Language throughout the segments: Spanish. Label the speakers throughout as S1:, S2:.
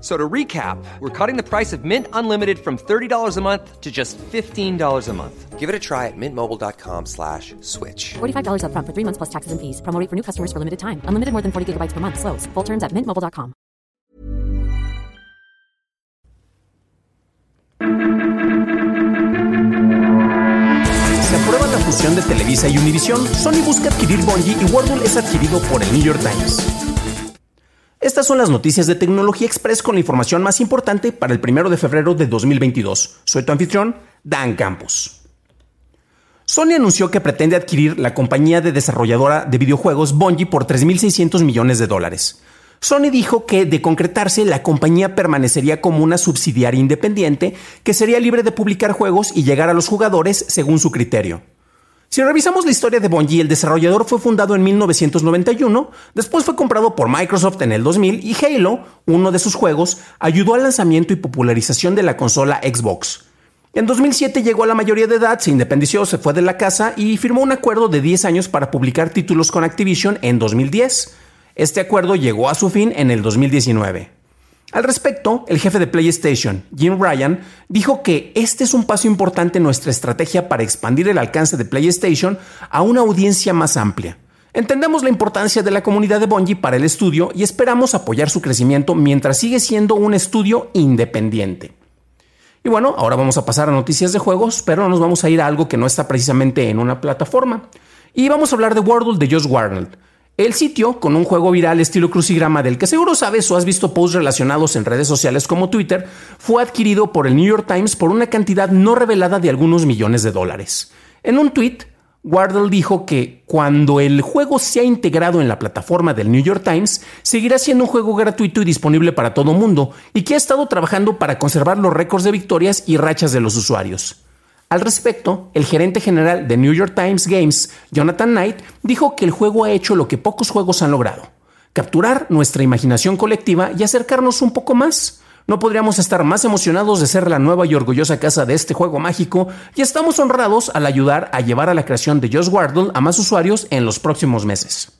S1: So to recap, we're cutting the price of Mint Unlimited from $30 a month to just $15 a month. Give it a try at mintmobile.com slash switch.
S2: $45 upfront for three months plus taxes and fees. Promo for new customers for limited time. Unlimited more than 40 gigabytes per month. Slows. Full terms at mintmobile.com.
S3: Se aprueba la fusión de Televisa y Univision, Sony busca adquirir Bungie y Wordle es adquirido por el New York Times. Estas son las noticias de Tecnología Express con la información más importante para el 1 de febrero de 2022. Soy tu anfitrión, Dan Campos. Sony anunció que pretende adquirir la compañía de desarrolladora de videojuegos Bungie por 3.600 millones de dólares. Sony dijo que, de concretarse, la compañía permanecería como una subsidiaria independiente que sería libre de publicar juegos y llegar a los jugadores según su criterio. Si revisamos la historia de Bungie, el desarrollador fue fundado en 1991, después fue comprado por Microsoft en el 2000 y Halo, uno de sus juegos, ayudó al lanzamiento y popularización de la consola Xbox. En 2007 llegó a la mayoría de edad, se independizó, se fue de la casa y firmó un acuerdo de 10 años para publicar títulos con Activision en 2010. Este acuerdo llegó a su fin en el 2019. Al respecto, el jefe de PlayStation, Jim Ryan, dijo que este es un paso importante en nuestra estrategia para expandir el alcance de PlayStation a una audiencia más amplia. Entendemos la importancia de la comunidad de Bungie para el estudio y esperamos apoyar su crecimiento mientras sigue siendo un estudio independiente. Y bueno, ahora vamos a pasar a noticias de juegos, pero nos vamos a ir a algo que no está precisamente en una plataforma. Y vamos a hablar de Wordle de Josh Warnell. El sitio, con un juego viral estilo crucigrama del que seguro sabes o has visto posts relacionados en redes sociales como Twitter, fue adquirido por el New York Times por una cantidad no revelada de algunos millones de dólares. En un tweet, Wardle dijo que cuando el juego sea integrado en la plataforma del New York Times, seguirá siendo un juego gratuito y disponible para todo mundo, y que ha estado trabajando para conservar los récords de victorias y rachas de los usuarios. Al respecto, el gerente general de New York Times Games, Jonathan Knight, dijo que el juego ha hecho lo que pocos juegos han logrado, capturar nuestra imaginación colectiva y acercarnos un poco más. No podríamos estar más emocionados de ser la nueva y orgullosa casa de este juego mágico y estamos honrados al ayudar a llevar a la creación de Josh Wardle a más usuarios en los próximos meses.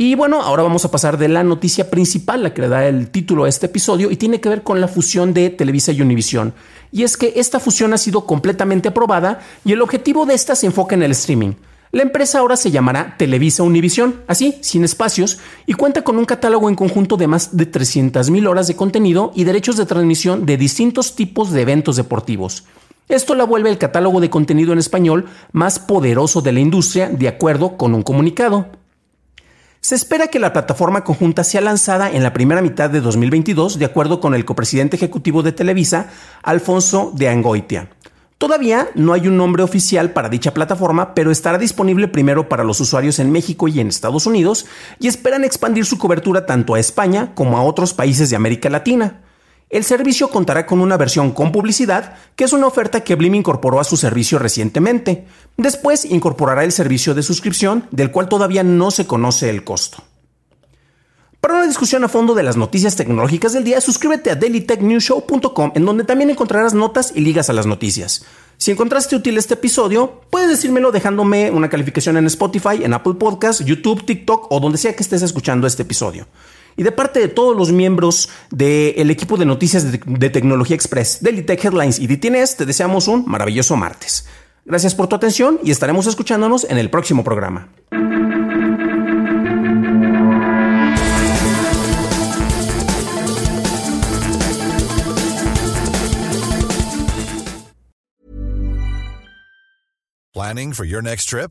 S3: Y bueno, ahora vamos a pasar de la noticia principal, la que le da el título a este episodio, y tiene que ver con la fusión de Televisa y Univision. Y es que esta fusión ha sido completamente aprobada y el objetivo de esta se enfoca en el streaming. La empresa ahora se llamará Televisa Univision, así, sin espacios, y cuenta con un catálogo en conjunto de más de 300.000 horas de contenido y derechos de transmisión de distintos tipos de eventos deportivos. Esto la vuelve el catálogo de contenido en español más poderoso de la industria, de acuerdo con un comunicado. Se espera que la plataforma conjunta sea lanzada en la primera mitad de 2022, de acuerdo con el copresidente ejecutivo de Televisa, Alfonso de Angoitia. Todavía no hay un nombre oficial para dicha plataforma, pero estará disponible primero para los usuarios en México y en Estados Unidos, y esperan expandir su cobertura tanto a España como a otros países de América Latina. El servicio contará con una versión con publicidad, que es una oferta que Blim incorporó a su servicio recientemente. Después incorporará el servicio de suscripción, del cual todavía no se conoce el costo. Para una discusión a fondo de las noticias tecnológicas del día, suscríbete a dailytechnewshow.com, en donde también encontrarás notas y ligas a las noticias. Si encontraste útil este episodio, puedes decírmelo dejándome una calificación en Spotify, en Apple Podcasts, YouTube, TikTok o donde sea que estés escuchando este episodio. Y de parte de todos los miembros del equipo de noticias de, Tecnología Express, Daily Tech Headlines y DTNS, te deseamos un maravilloso martes. Gracias por tu atención y estaremos escuchándonos en el próximo programa.
S4: Planning for your next trip?